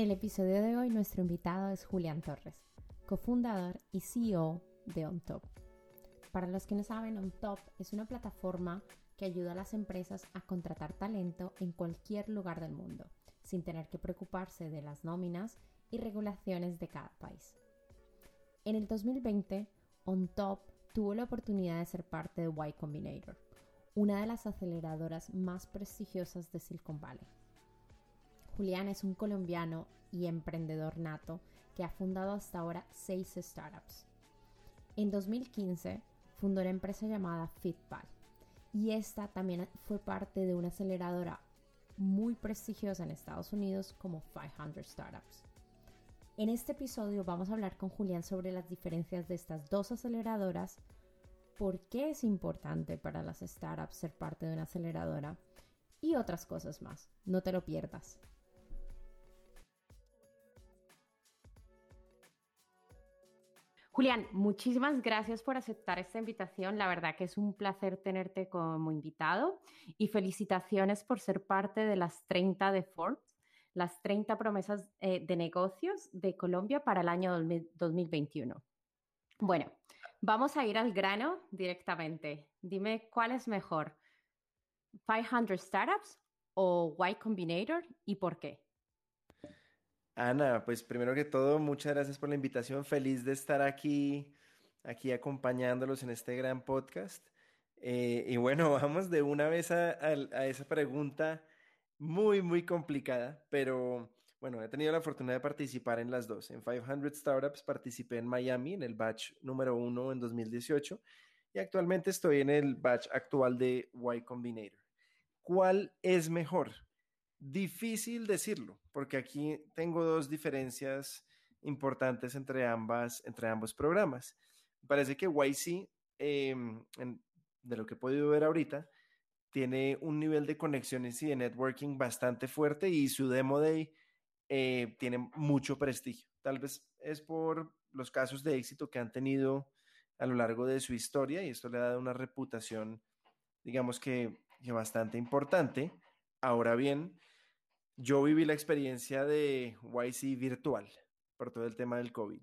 En el episodio de hoy nuestro invitado es Julián Torres, cofundador y CEO de OnTop. Para los que no saben, OnTop es una plataforma que ayuda a las empresas a contratar talento en cualquier lugar del mundo, sin tener que preocuparse de las nóminas y regulaciones de cada país. En el 2020, OnTop tuvo la oportunidad de ser parte de Y Combinator, una de las aceleradoras más prestigiosas de Silicon Valley Julián es un colombiano y emprendedor nato que ha fundado hasta ahora seis startups. En 2015 fundó una empresa llamada Fitpal y esta también fue parte de una aceleradora muy prestigiosa en Estados Unidos como 500 Startups. En este episodio vamos a hablar con Julián sobre las diferencias de estas dos aceleradoras, por qué es importante para las startups ser parte de una aceleradora y otras cosas más. No te lo pierdas. Julián, muchísimas gracias por aceptar esta invitación. La verdad que es un placer tenerte como invitado y felicitaciones por ser parte de las 30 de Forbes, las 30 promesas eh, de negocios de Colombia para el año 2021. Bueno, vamos a ir al grano directamente. Dime cuál es mejor, 500 Startups o Y Combinator y por qué. Ana, pues primero que todo, muchas gracias por la invitación. Feliz de estar aquí, aquí acompañándolos en este gran podcast. Eh, y bueno, vamos de una vez a, esa pregunta muy, muy complicada, pero bueno, he tenido la fortuna de participar en las dos. En 500 Startups participé en Miami, en el batch número uno en 2018, y actualmente estoy en el batch actual de Y Combinator. ¿Cuál es mejor? Difícil decirlo, porque aquí tengo dos diferencias importantes entre, ambas, entre ambos programas. parece que YC, em, de lo que he podido ver ahorita, tiene un nivel de conexiones y de networking bastante fuerte y su Demo Day eh, tiene mucho prestigio. Tal vez es por los casos de éxito que han tenido a lo largo de su historia y esto le ha dado una reputación, digamos que bastante importante. Ahora bien, yo viví la experiencia de YC virtual por todo el tema del COVID.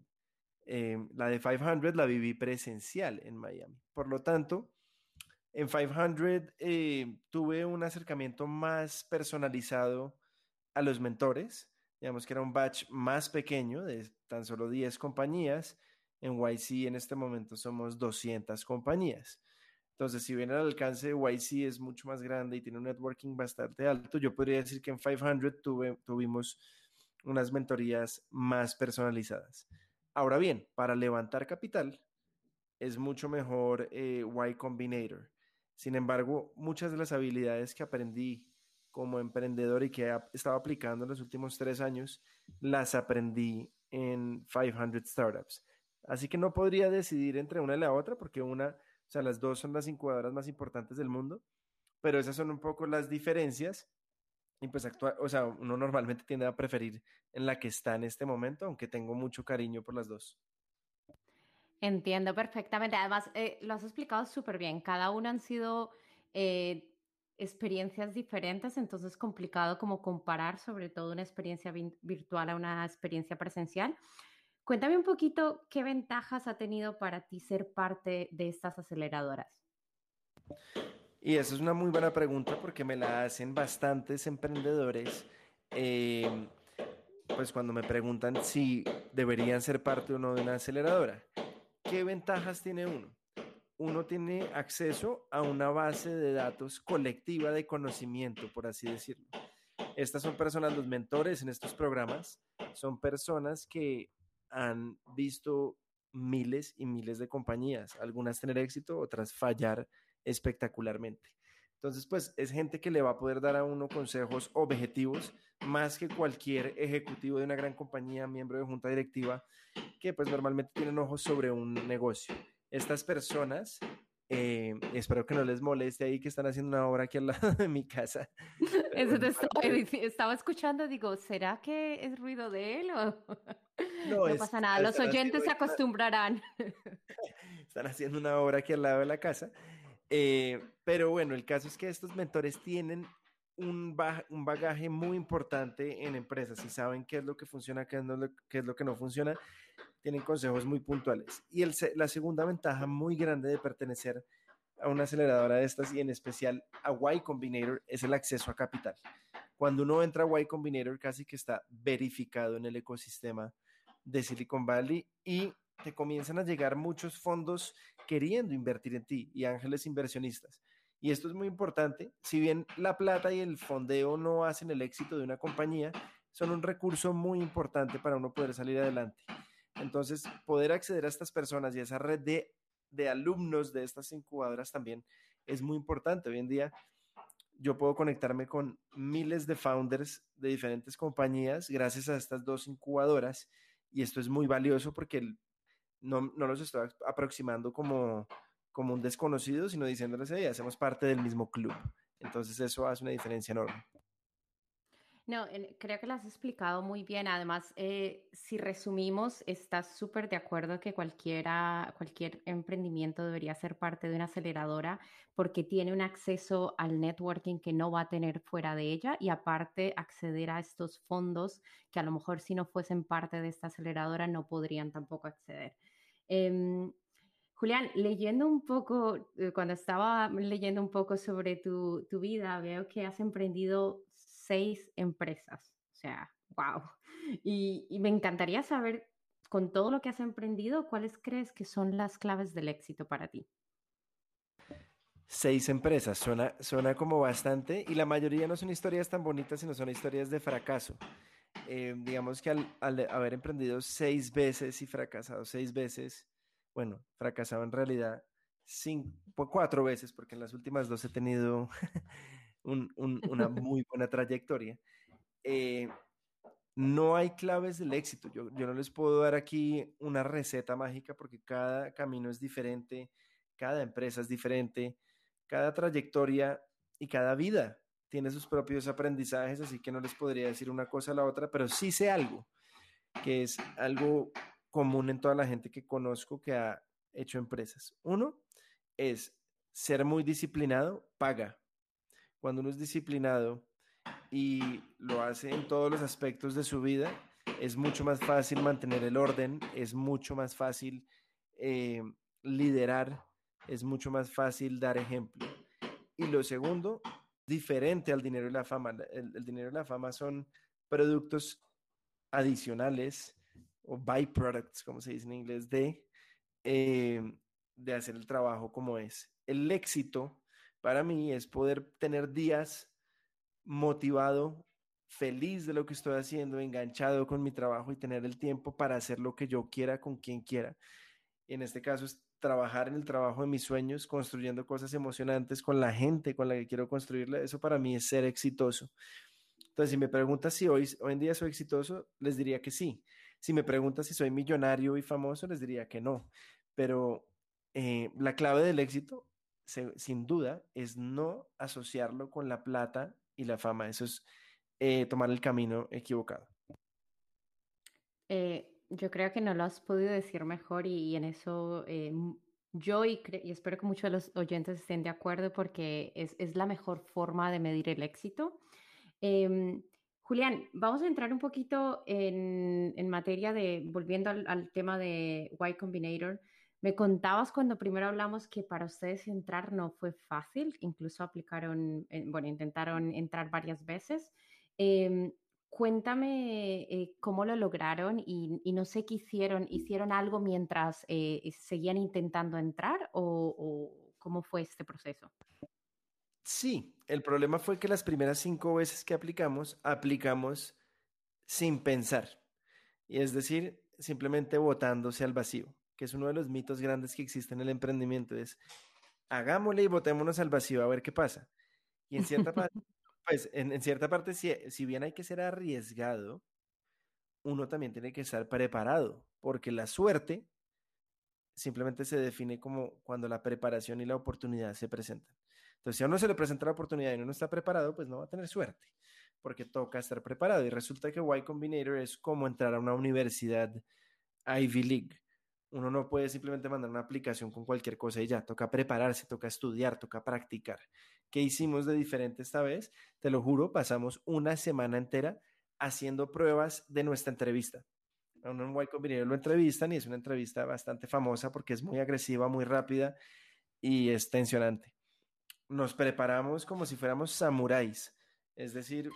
Em, la de 500 la viví presencial en Miami. Por lo tanto, en 500 eh, tuve un acercamiento más personalizado a los mentores. Digamos que era un batch más pequeño de tan solo 10 compañías. En YC en este momento somos 200 compañías. Entonces, si bien el alcance de YC es mucho más grande y tiene un networking bastante alto, yo podría decir que en 500 tuve, tuvimos unas mentorías más personalizadas. Ahora bien, para levantar capital es mucho mejor eh, Y Combinator. Sin embargo, muchas de las habilidades que aprendí como emprendedor y que he estado aplicando en los últimos tres años, las aprendí en 500 Startups. Así que no podría decidir entre una y la otra porque una o sea, las dos son las incubadoras más importantes del mundo, pero esas son un poco las diferencias. Y pues actual, o sea, uno normalmente tiende a preferir en la que está en este momento, aunque tengo mucho cariño por las dos. Entiendo perfectamente. Además, eh, lo has explicado súper bien. Cada una han sido eh, experiencias diferentes, entonces es complicado como comparar sobre todo una experiencia virtual a una experiencia presencial. Cuéntame un poquito qué ventajas ha tenido para ti ser parte de estas aceleradoras. Y esa es una muy buena pregunta porque me la hacen bastantes emprendedores. Em, pues cuando me preguntan si deberían ser parte o no de una aceleradora. ¿Qué ventajas tiene uno? Uno tiene acceso a una base de datos colectiva de conocimiento, por así decirlo. Estas son personas, los mentores en estos programas, son personas que han visto miles y miles de compañías, algunas tener éxito, otras fallar espectacularmente. Entonces, pues es gente que le va a poder dar a uno consejos objetivos más que cualquier ejecutivo de una gran compañía, miembro de junta directiva, que pues normalmente tienen ojos sobre un negocio. Estas personas, eh, espero que no les moleste ahí que están haciendo una obra aquí al lado de mi casa. Eso te estaba, escuchando, digo, ¿será que es ruido de él o no, pasa nada? Los oyentes se acostumbrarán. Están haciendo una obra aquí al lado de la casa eh, pero bueno, el caso es que estos mentores tienen un, un, bagaje muy importante en empresas y saben qué es lo que funciona, qué es, lo, qué es lo que no funciona, tienen consejos muy puntuales. Y el, la segunda ventaja muy grande de pertenecer a una aceleradora de estas y en especial a Y Combinator es el acceso a capital. Cuando uno entra a Y Combinator casi que está verificado en el ecosistema de Silicon Valley y te comienzan a llegar muchos fondos queriendo invertir en ti y ángeles inversionistas. Y esto es muy importante. Si bien la plata y el fondeo no hacen el éxito de una compañía, son un recurso muy importante para uno poder salir adelante. Entonces, poder acceder a estas personas y a esa red de, de alumnos de estas incubadoras también es muy importante. Hoy en día, yo puedo conectarme con miles de founders de diferentes compañías gracias a estas dos incubadoras y esto es muy valioso porque no, no los estoy aproximando como, como un desconocido, sino diciéndoles, hey, hacemos parte del mismo club. Entonces eso hace una diferencia enorme. No, creo que lo has explicado muy bien. Además, eh, si resumimos, estás súper de acuerdo que cualquiera, cualquier emprendimiento debería ser parte de una aceleradora porque tiene un acceso al networking que no va a tener fuera de ella y aparte acceder a estos fondos que a lo mejor si no fuesen parte de esta aceleradora no podrían tampoco acceder. Em, Julián, leyendo un poco, eh, cuando estaba leyendo un poco sobre tu, tu vida, veo que has emprendido seis empresas. O sea, wow. Y, me encantaría saber, con todo lo que has emprendido, ¿cuáles crees que son las claves del éxito para ti? Seis empresas, suena, suena como bastante y la mayoría no son historias tan bonitas, sino son historias de fracaso. Eh, digamos que al, haber emprendido seis veces y fracasado seis veces, bueno, fracasado en realidad cinco, cuatro veces, porque en las últimas dos he tenido una muy buena trayectoria. Eh, no hay claves del éxito. Yo, yo no les puedo dar aquí una receta mágica porque cada camino es diferente, cada empresa es diferente, cada trayectoria y cada vida tiene sus propios aprendizajes, así que no les podría decir una cosa a la otra, pero sí sé algo, que es algo común en toda la gente que conozco que ha hecho empresas. Uno es ser muy disciplinado, paga cuando uno es disciplinado y lo hace en todos los aspectos de su vida, es mucho más fácil mantener el orden, es mucho más fácil eh, liderar, es mucho más fácil dar ejemplo. Y lo segundo, diferente al dinero y la fama. El, dinero y la fama son productos adicionales o byproducts, como se dice en inglés, de, eh, de hacer el trabajo como es. El éxito para mí es poder tener días motivado, feliz de lo que estoy haciendo, enganchado con mi trabajo y tener el tiempo para hacer lo que yo quiera con quien quiera. en este caso es trabajar en el trabajo de mis sueños, construyendo cosas emocionantes con la gente con la que quiero construirla. Eso para mí es ser exitoso. Entonces, si me preguntas si hoy, hoy en día soy exitoso, les diría que sí. Si me preguntas si soy millonario y famoso, les diría que no. Pero eh, la clave del éxito sin duda, es no asociarlo con la plata y la fama. Eso es eh, tomar el camino equivocado. Eh, yo creo que no lo has podido decir mejor y, en eso eh, yo y, espero que muchos de los oyentes estén de acuerdo porque es, la mejor forma de medir el éxito. Em, Julián, vamos a entrar un poquito en, materia de, volviendo al, al tema de Y Combinator, me contabas cuando primero hablamos que para ustedes entrar no fue fácil, incluso aplicaron, eh, bueno, intentaron entrar varias veces. Em, cuéntame eh, cómo lo lograron y, no sé qué hicieron. ¿Hicieron algo mientras eh, seguían intentando entrar o, cómo fue este proceso? Sí, el problema fue que las primeras cinco veces que aplicamos, aplicamos sin pensar. Y es decir, simplemente botándose al vacío que es uno de los mitos grandes que existe en el emprendimiento, es hagámosle y botémonos al vacío a ver qué pasa. Y en cierta parte, pues en, cierta parte, si, si bien hay que ser arriesgado, uno también tiene que estar preparado, porque la suerte simplemente se define como cuando la preparación y la oportunidad se presentan. Entonces, si a uno se le presenta la oportunidad y uno no está preparado, pues no va a tener suerte, porque toca estar preparado. Y resulta que Y Combinator es como entrar a una universidad Ivy League. Uno no puede simplemente mandar una aplicación con cualquier cosa y ya, toca prepararse, toca estudiar, toca practicar. ¿Qué hicimos de diferente esta vez? Te lo juro, pasamos una semana entera haciendo pruebas de nuestra entrevista. A uno en Y Combinator lo entrevistan y es una entrevista bastante famosa porque es muy agresiva, muy rápida y es tensionante. Nos preparamos como si fuéramos samuráis, es decir,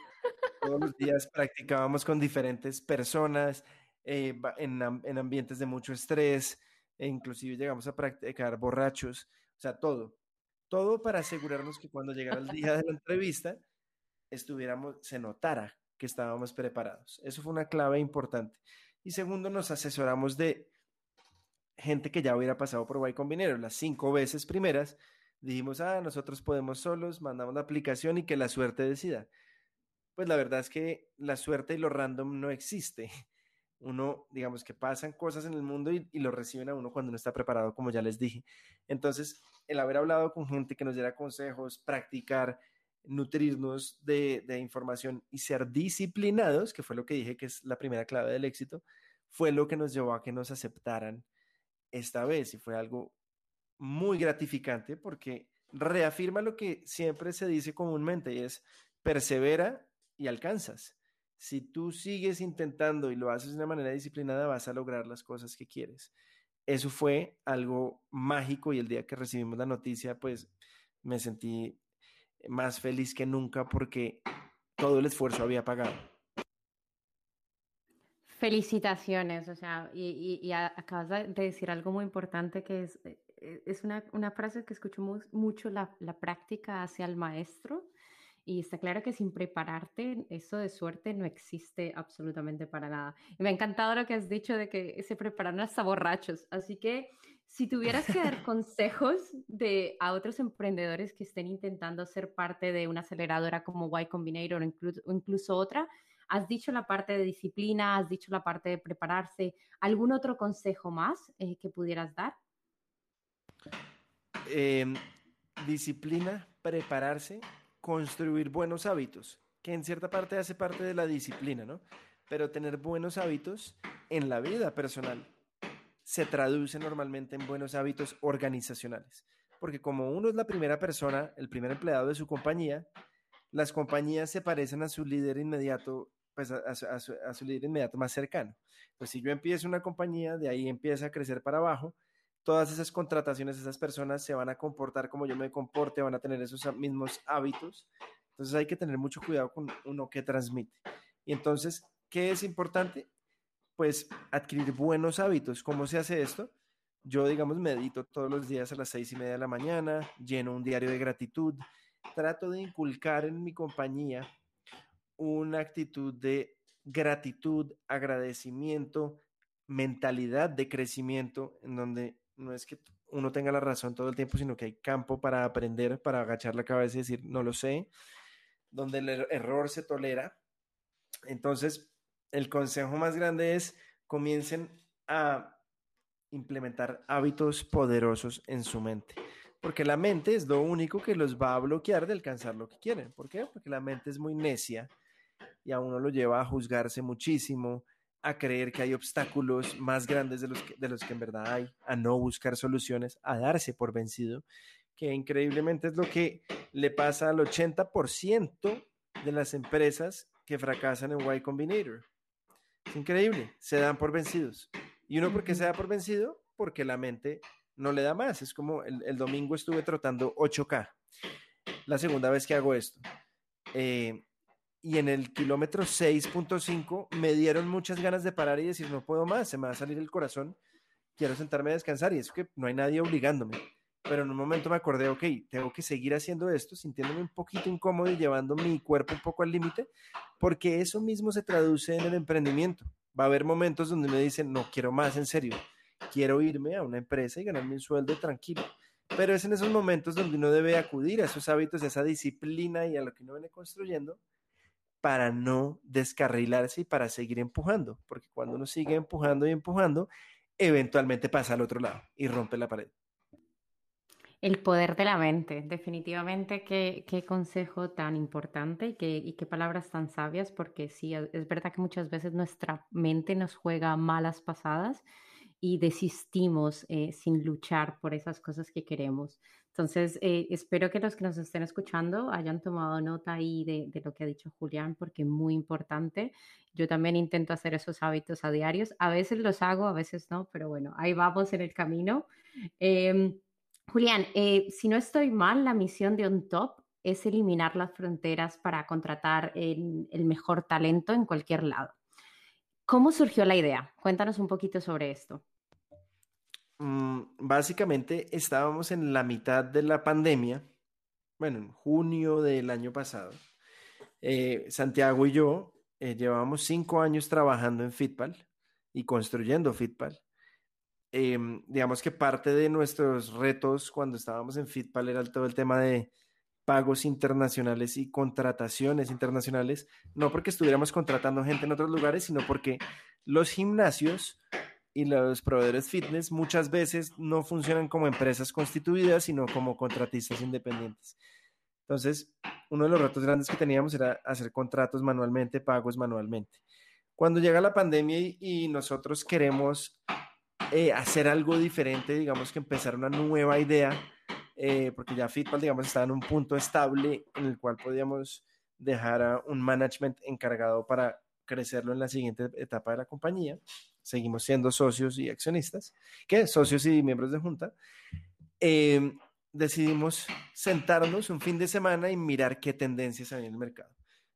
todos los días practicábamos con diferentes personas, eh, en, en, ambientes de mucho estrés, e inclusive llegamos a practicar borrachos, o sea, todo, todo para asegurarnos que cuando llegara el día de la entrevista, estuviéramos, se notara que estábamos preparados. Eso fue una clave importante. Y segundo, nos asesoramos de gente que ya hubiera pasado por Y Combinero, las cinco veces primeras, dijimos, ah, nosotros podemos solos, mandamos la aplicación y que la suerte decida. Pues la verdad es que la suerte y lo random no existe uno, digamos que pasan cosas en el mundo y, lo reciben a uno cuando uno está preparado, como ya les dije. Entonces, el haber hablado con gente que nos diera consejos, practicar, nutrirnos de, de, información y ser disciplinados, que fue lo que dije que es la primera clave del éxito, fue lo que nos llevó a que nos aceptaran esta vez y fue algo muy gratificante porque reafirma lo que siempre se dice comúnmente y es persevera y alcanzas si tú sigues intentando y lo haces de una manera disciplinada, vas a lograr las cosas que quieres. Eso fue algo mágico y el día que recibimos la noticia, pues me sentí más feliz que nunca porque todo el esfuerzo había pagado. Felicitaciones, o sea, y, acabas de decir algo muy importante que es, eh, es una, frase que escucho mucho, la, la práctica hacia el maestro y está claro que sin prepararte, eso de suerte no existe absolutamente para nada. Y me ha encantado lo que has dicho de que se preparan hasta borrachos. Así que si tuvieras que dar consejos de, a otros emprendedores que estén intentando ser parte de una aceleradora como Y Combinator o incluso, otra, has dicho la parte de disciplina, has dicho la parte de prepararse. ¿Algún otro consejo más eh, que pudieras dar? Em, disciplina, prepararse construir buenos hábitos, que en cierta parte hace parte de la disciplina, ¿no? Pero tener buenos hábitos en la vida personal se traduce normalmente en buenos hábitos organizacionales. Porque como uno es la primera persona, el primer empleado de su compañía, las compañías se parecen a su líder inmediato, pues a, su, a su líder inmediato más cercano. Pues si yo empiezo una compañía, de ahí empieza a crecer para abajo, todas esas contrataciones, esas personas se van a comportar como yo me comporte, van a tener esos mismos hábitos. Entonces hay que tener mucho cuidado con uno que transmite. Y entonces, ¿qué es importante? Pues adquirir buenos hábitos. ¿Cómo se hace esto? Yo, digamos, medito todos los días a las seis y media de la mañana, lleno un diario de gratitud, trato de inculcar en mi compañía una actitud de gratitud, agradecimiento, mentalidad de crecimiento, en donde no es que uno tenga la razón todo el tiempo, sino que hay campo para aprender, para agachar la cabeza y decir, no lo sé, donde el er-, error se tolera. Entonces, el consejo más grande es comiencen a implementar hábitos poderosos en su mente. Porque la mente es lo único que los va a bloquear de alcanzar lo que quieren. ¿Por qué? Porque la mente es muy necia y a uno lo lleva a juzgarse muchísimo, a creer que hay obstáculos más grandes de los que, de los que en verdad hay, a no buscar soluciones, a darse por vencido, que increíblemente es lo que le pasa al 80% de las empresas que fracasan en Y Combinator. Es increíble, se dan por vencidos. ¿Y uno por qué se da por vencido? Porque la mente no le da más. Es como el, el domingo estuve trotando 8K, la segunda vez que hago esto. Eh, y en el kilómetro 6.5 me dieron muchas ganas de parar y decir, no puedo más, se me va a salir el corazón, quiero sentarme a descansar y es que no hay nadie obligándome. Pero en un momento me acordé, ok, tengo que seguir haciendo esto, sintiéndome un poquito incómodo y llevando mi cuerpo un poco al límite, porque eso mismo se traduce en el emprendimiento. Va a haber momentos donde me dicen, no quiero más en serio, quiero irme a una empresa y ganarme un sueldo tranquilo. pero es en esos momentos donde uno debe acudir a esos hábitos, a esa disciplina y a lo que uno viene construyendo para no descarrilarse y para seguir empujando, porque cuando uno sigue empujando y empujando, eventualmente pasa al otro lado y rompe la pared. El poder de la mente, definitivamente qué, qué consejo tan importante y qué, y qué palabras tan sabias, porque sí, es verdad que muchas veces nuestra mente nos juega malas pasadas y desistimos eh, sin luchar por esas cosas que queremos. Entonces, eh, espero que los que nos estén escuchando hayan tomado nota ahí de, lo que ha dicho Julián, porque es muy importante. Yo también intento hacer esos hábitos a diarios. A veces los hago, a veces no, pero bueno, ahí vamos en el camino. Eh, Julián, eh, si no estoy mal, la misión de OnTop es eliminar las fronteras para contratar el, el mejor talento en cualquier lado. ¿Cómo surgió la idea? Cuéntanos un poquito sobre esto. Mm, básicamente estábamos en la mitad de la pandemia, bueno, en junio del año pasado. Eh, Santiago y yo eh, llevábamos cinco años trabajando en Fitpal y construyendo Fitpal. Eh, digamos que parte de nuestros retos cuando estábamos en Fitpal era todo el tema de pagos internacionales y contrataciones internacionales, no porque estuviéramos contratando gente en otros lugares, sino porque los gimnasios y los proveedores fitness muchas veces no funcionan como empresas constituidas, sino como contratistas independientes. Entonces, uno de los retos grandes que teníamos era hacer contratos manualmente, pagos manualmente. Cuando llega la pandemia y, nosotros queremos eh, hacer algo diferente, digamos que empezar una nueva idea, eh, porque ya Fitball, digamos, estaba en un punto estable en el cual podíamos dejar a un management encargado para crecerlo en la siguiente etapa de la compañía seguimos siendo socios y accionistas, que socios y miembros de junta, eh, decidimos sentarnos un fin de semana y mirar qué tendencias hay en el mercado.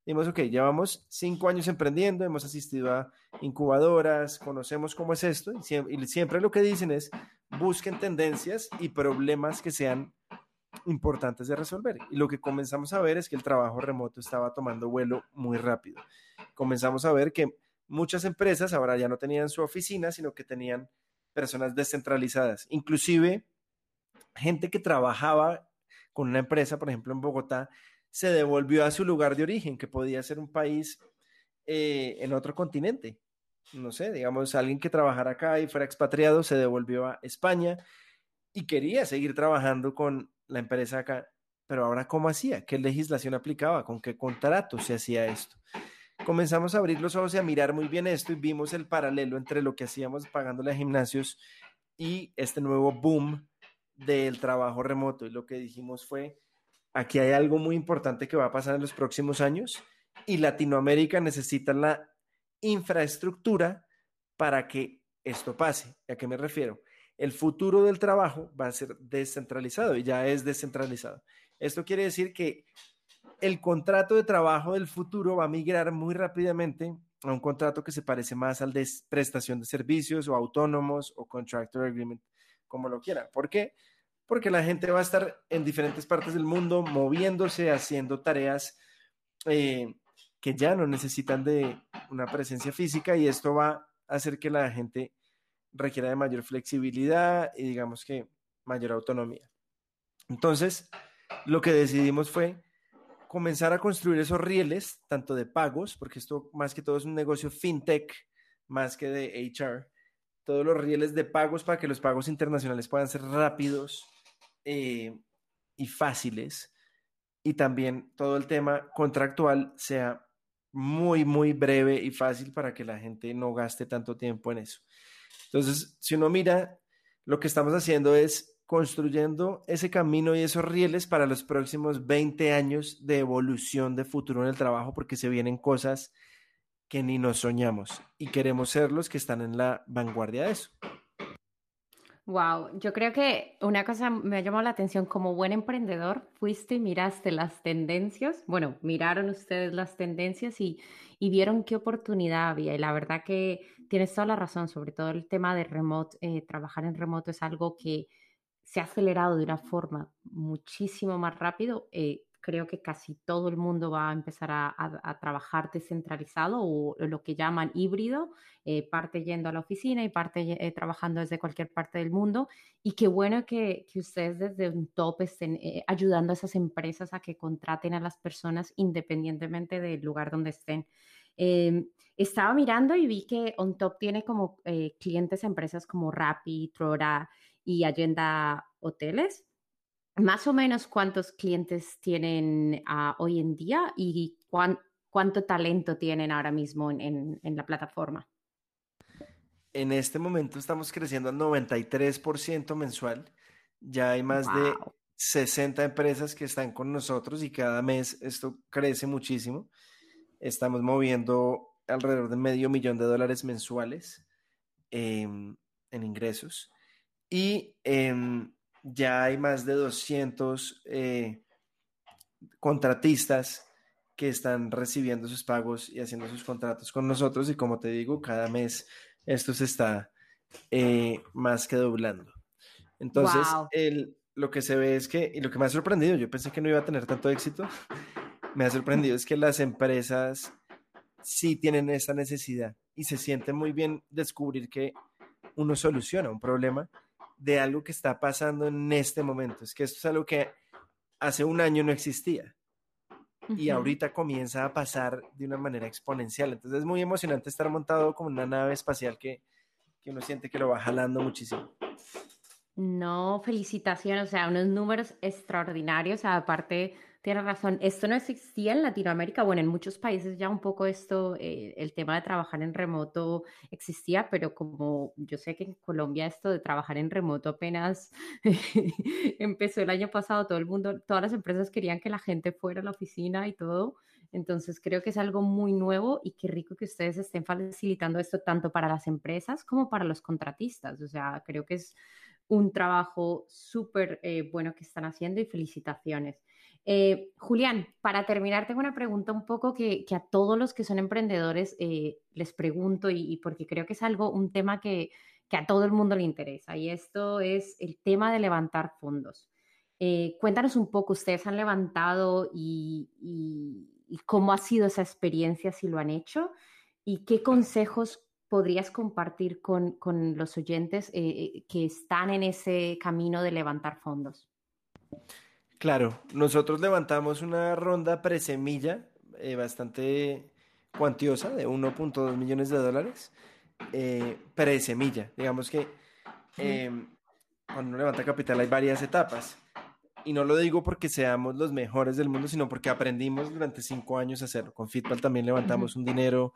Dijimos, ok, llevamos cinco años emprendiendo, hemos asistido a incubadoras, conocemos cómo es esto, y siempre, y siempre lo que dicen es, busquen tendencias y problemas que sean importantes de resolver. Y lo que comenzamos a ver es que el trabajo remoto estaba tomando vuelo muy rápido. Comenzamos a ver que muchas empresas ahora ya no tenían su oficina, sino que tenían personas descentralizadas. Inclusive, gente que trabajaba con una empresa, por ejemplo, en Bogotá, se devolvió a su lugar de origen, que podía ser un país eh, en otro continente. No sé, digamos, alguien que trabajara acá y fuera expatriado se devolvió a España y quería seguir trabajando con la empresa acá. Pero ahora, ¿cómo hacía? ¿Qué legislación aplicaba? ¿Con qué contrato se hacía esto? Comenzamos a abrir los ojos y a mirar muy bien esto y vimos el paralelo entre lo que hacíamos pagándole a gimnasios y este nuevo boom del trabajo remoto. Y lo que dijimos fue, aquí hay algo muy importante que va a pasar en los próximos años y Latinoamérica necesita la infraestructura para que esto pase. ¿A qué me refiero? El futuro del trabajo va a ser descentralizado y ya es descentralizado. Esto quiere decir que el contrato de trabajo del futuro va a migrar muy rápidamente a un contrato que se parece más al de prestación de servicios o autónomos o contractor agreement, como lo quiera. ¿Por qué? Porque la gente va a estar en diferentes partes del mundo moviéndose, haciendo tareas eh, que ya no necesitan de una presencia física y esto va a hacer que la gente requiera de mayor flexibilidad y digamos que mayor autonomía. Entonces, lo que decidimos fue comenzar a construir esos rieles, tanto de pagos, porque esto más que todo es un negocio fintech, más que de HR, todos los rieles de pagos para que los pagos internacionales puedan ser rápidos eh, y fáciles, y también todo el tema contractual sea muy, muy breve y fácil para que la gente no gaste tanto tiempo en eso. Entonces, si uno mira, lo que estamos haciendo es construyendo ese camino y esos rieles para los próximos 20 años de evolución de futuro en el trabajo, porque se vienen cosas que ni nos soñamos y queremos ser los que están en la vanguardia de eso. Wow, yo creo que una cosa me ha llamado la atención como buen emprendedor, fuiste y miraste las tendencias, bueno, miraron ustedes las tendencias y, y vieron qué oportunidad había y la verdad que tienes toda la razón, sobre todo el tema de remote, eh, trabajar en remoto es algo que, se ha acelerado de una forma muchísimo más rápido. Eh, creo que casi todo el mundo va a empezar a, trabajar descentralizado o lo que llaman híbrido, eh, parte yendo a la oficina y parte eh, trabajando desde cualquier parte del mundo. Y qué bueno que, ustedes desde un top estén eh, ayudando a esas empresas a que contraten a las personas independientemente del lugar donde estén. Em, estaba mirando y vi que OnTop tiene como clientes empresas como Rappi, Trora y Allenda Hoteles más o menos cuántos clientes tienen ah, hoy en día y cuánto talento tienen ahora mismo en, la plataforma. En este momento estamos creciendo al 93% mensual. Ya hay más de 60 empresas que están con nosotros y cada mes esto crece muchísimo. Estamos moviendo alrededor de medio millón de dólares mensuales em, en ingresos. Y em, ya hay más de 200 eh, contratistas que están recibiendo sus pagos y haciendo sus contratos con nosotros y como te digo, cada mes esto se está eh, más que doblando. Entonces, lo que se ve es que, y lo que me ha sorprendido, yo pensé que no iba a tener tanto éxito, me ha sorprendido es que las empresas sí tienen esta necesidad y se siente muy bien descubrir que uno soluciona un problema de algo que está pasando en este momento. Es que esto es algo que hace un año no existía y ahorita comienza a pasar de una manera exponencial. Entonces es muy emocionante estar montado como una nave espacial que, que uno siente que lo va jalando muchísimo. No, felicitaciones, o sea, unos números extraordinarios, aparte Tienes razón, esto no existía en Latinoamérica, bueno, en muchos países ya un poco esto, eh, el tema de trabajar en remoto existía, pero como yo sé que en Colombia esto de trabajar en remoto apenas empezó el año pasado, todo el mundo, todas las empresas querían que la gente fuera a la oficina y todo, entonces creo que es algo muy nuevo y qué rico que ustedes estén facilitando esto tanto para las empresas como para los contratistas, o sea, creo que es un trabajo súper eh, bueno que están haciendo y felicitaciones. Eh, Julián, para terminar, tengo una pregunta un poco que, a todos los que son emprendedores eh, les pregunto y, porque creo que es algo, un tema que, a todo el mundo le interesa y esto es el tema de levantar fondos. Eh, cuéntanos un poco, ustedes han levantado y, cómo ha sido esa experiencia, si lo han hecho y qué consejos podrías compartir con, con los oyentes que están en ese camino de levantar fondos. Claro, nosotros levantamos una ronda presemilla eh, bastante cuantiosa de 1.2 millones de dólares. Eh, presemilla, digamos que em, cuando uno levanta capital hay varias etapas. Y no lo digo porque seamos los mejores del mundo, sino porque aprendimos durante cinco años a hacerlo. Con Fitpal también levantamos un dinero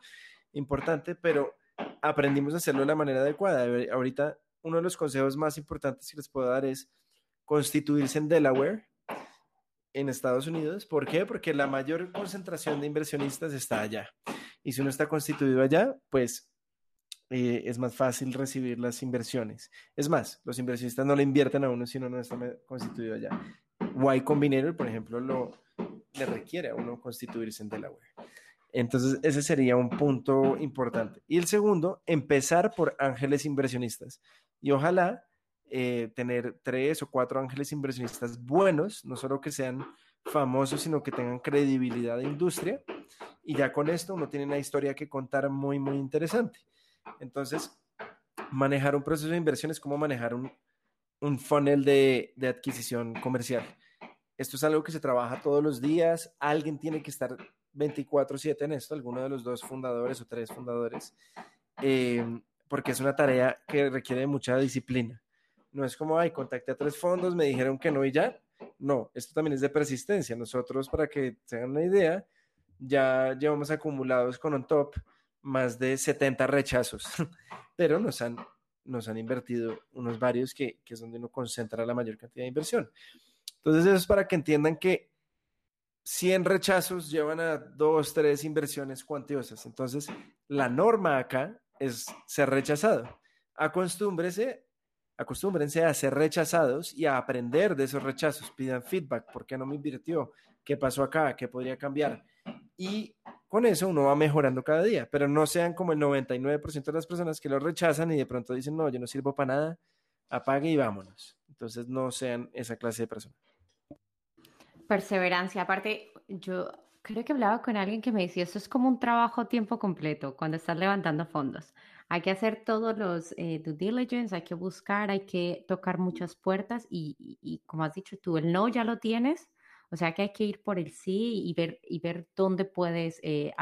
importante, pero aprendimos a hacerlo de la manera adecuada. Ahorita uno de los consejos más importantes que les puedo dar es constituirse en Delaware en Estados Unidos. ¿Por qué? Porque la mayor concentración de inversionistas está allá. Y si uno está constituido allá, pues eh, es más fácil recibir las inversiones. Es más, los inversionistas no le invierten a uno si uno no está constituido allá. Y Combinator, por ejemplo, lo, le requiere a uno constituirse en Delaware. Entonces, ese sería un punto importante. Y el segundo, empezar por ángeles inversionistas. Y ojalá eh, tener tres o cuatro ángeles inversionistas buenos, no solo que sean famosos, sino que tengan credibilidad de industria. Y ya con esto uno tiene una historia que contar muy, muy interesante. Entonces, manejar un proceso de inversión es como manejar un, un funnel de, de adquisición comercial. Esto es algo que se trabaja todos los días. Alguien tiene que estar 24/7 en esto, alguno de los dos fundadores o tres fundadores, eh, porque es una tarea que requiere mucha disciplina. No es como, ay, contacté a tres fondos, me dijeron que no y ya. No, esto también es de persistencia. Nosotros, para que tengan una idea, ya llevamos acumulados con un top más de 70 rechazos, pero nos han, nos han invertido unos varios que, que es donde uno concentra la mayor cantidad de inversión. Entonces, eso es para que entiendan que 100 rechazos llevan a dos, tres inversiones cuantiosas. Entonces, la norma acá es ser rechazado. Acostúmbrese acostúmbrense a ser rechazados y a aprender de esos rechazos. Pidan feedback. ¿Por qué no me invirtió? ¿Qué pasó acá? ¿Qué podría cambiar? Y con eso uno va mejorando cada día, pero no sean como el 99% de las personas que lo rechazan y de pronto dicen, no, yo no sirvo para nada, apague y vámonos. Entonces no sean esa clase de personas. Perseverancia. Aparte, yo creo que hablaba con alguien que me decía, esto es como un trabajo a tiempo completo cuando estás levantando fondos. Hay que hacer todos los eh, due diligence, hay que buscar, hay que tocar muchas puertas y, como has dicho tú, el no ya lo tienes, o sea que hay que ir por el sí y ver, y ver dónde puedes, eh,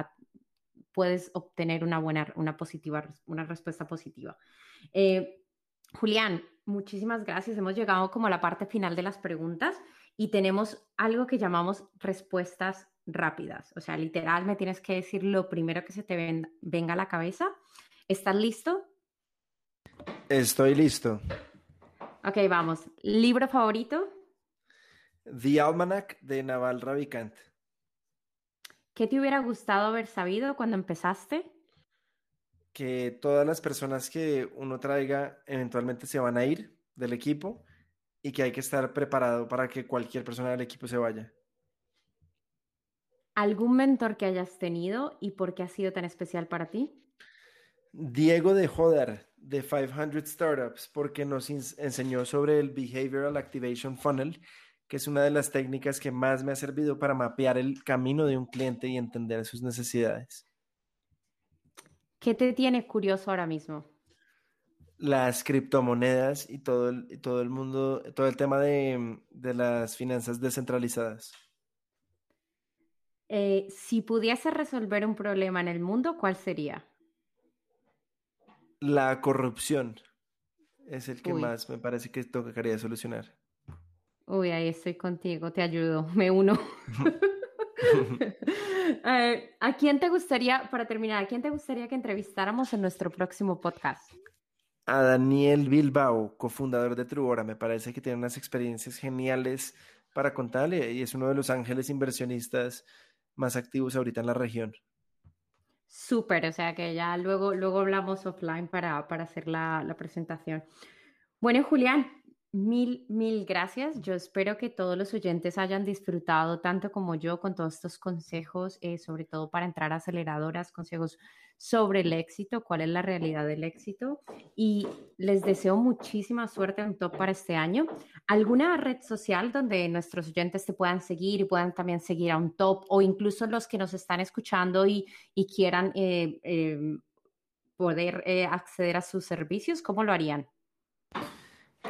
puedes obtener una buena, una positiva, una respuesta positiva. Eh, Julián, muchísimas gracias. Hemos llegado como a la parte final de las preguntas y tenemos algo que llamamos respuestas rápidas. O sea, literal, me tienes que decir lo primero que se te venga a la cabeza. ¿Estás listo? Estoy listo. Ok, vamos. ¿Libro favorito? The Almanac de Naval Ravikant. ¿Qué te hubiera gustado haber sabido cuando empezaste? Que todas las personas que uno traiga eventualmente se van a ir del equipo y que hay que estar preparado para que cualquier persona del equipo se vaya. ¿Algún mentor que hayas tenido y por qué ha sido tan especial para ti? Diego de Jodar, de 500 Startups, porque nos enseñó sobre el Behavioral Activation Funnel, que es una de las técnicas que más me ha servido para mapear el camino de un cliente y entender sus necesidades. ¿Qué te tiene curioso ahora mismo? Las criptomonedas y todo el, todo el mundo, todo el tema de las finanzas descentralizadas. Eh, si pudiese resolver un problema en el mundo, ¿cuál sería? La corrupción es el que más me parece que tocaría solucionar. Uy, ahí estoy contigo, te ayudo, me uno. ¿A quién te gustaría, para terminar, a quién te gustaría que entrevistáramos en nuestro próximo podcast? A Daniel Bilbao, cofundador de Truora. Me parece que tiene unas experiencias geniales para contarle y es uno de los ángeles inversionistas más activos ahorita en la región. Súper, o sea que ya luego, luego hablamos offline para, para hacer la, la presentación. Bueno, Julián, Mil, mil gracias. Yo espero que todos los oyentes hayan disfrutado tanto como yo con todos estos consejos, eh, sobre todo para entrar a aceleradoras, consejos sobre el éxito, cuál es la realidad del éxito. Y les deseo muchísima suerte en top para este año. ¿Alguna red social donde nuestros oyentes te puedan seguir y puedan también seguir a un top o incluso los que nos están escuchando y, quieran eh, em, poder eh, acceder a sus servicios? ¿Cómo lo harían?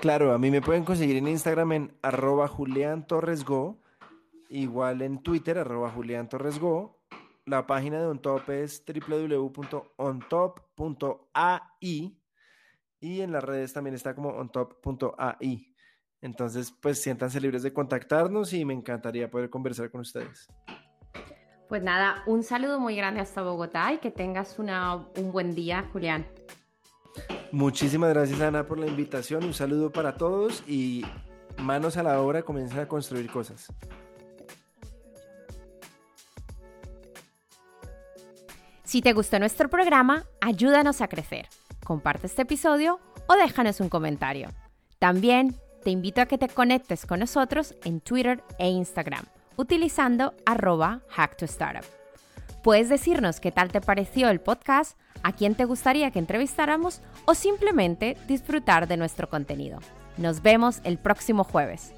Claro, a mí me pueden conseguir en Instagram en arroba Julián Torres Go, igual en Twitter arroba Julián Torres Go. La página de OnTop es www.ontop.ai y en las redes también está como ontop.ai. Entonces, pues siéntanse libres de contactarnos y me encantaría poder conversar con ustedes. Pues nada, un saludo muy grande hasta Bogotá y que tengas un buen día, Julián. Muchísimas gracias Ana por la invitación, un saludo para todos y manos a la obra, comiencen a construir cosas. Si te gustó nuestro programa, ayúdanos a crecer. Comparte este episodio o déjanos un comentario. También te invito a que te conectes con nosotros en Twitter e Instagram utilizando arroba hacktostartup. Puedes decirnos qué tal te pareció el podcast a quién te gustaría que entrevistáramos o simplemente disfrutar de nuestro contenido. Nos vemos el próximo jueves.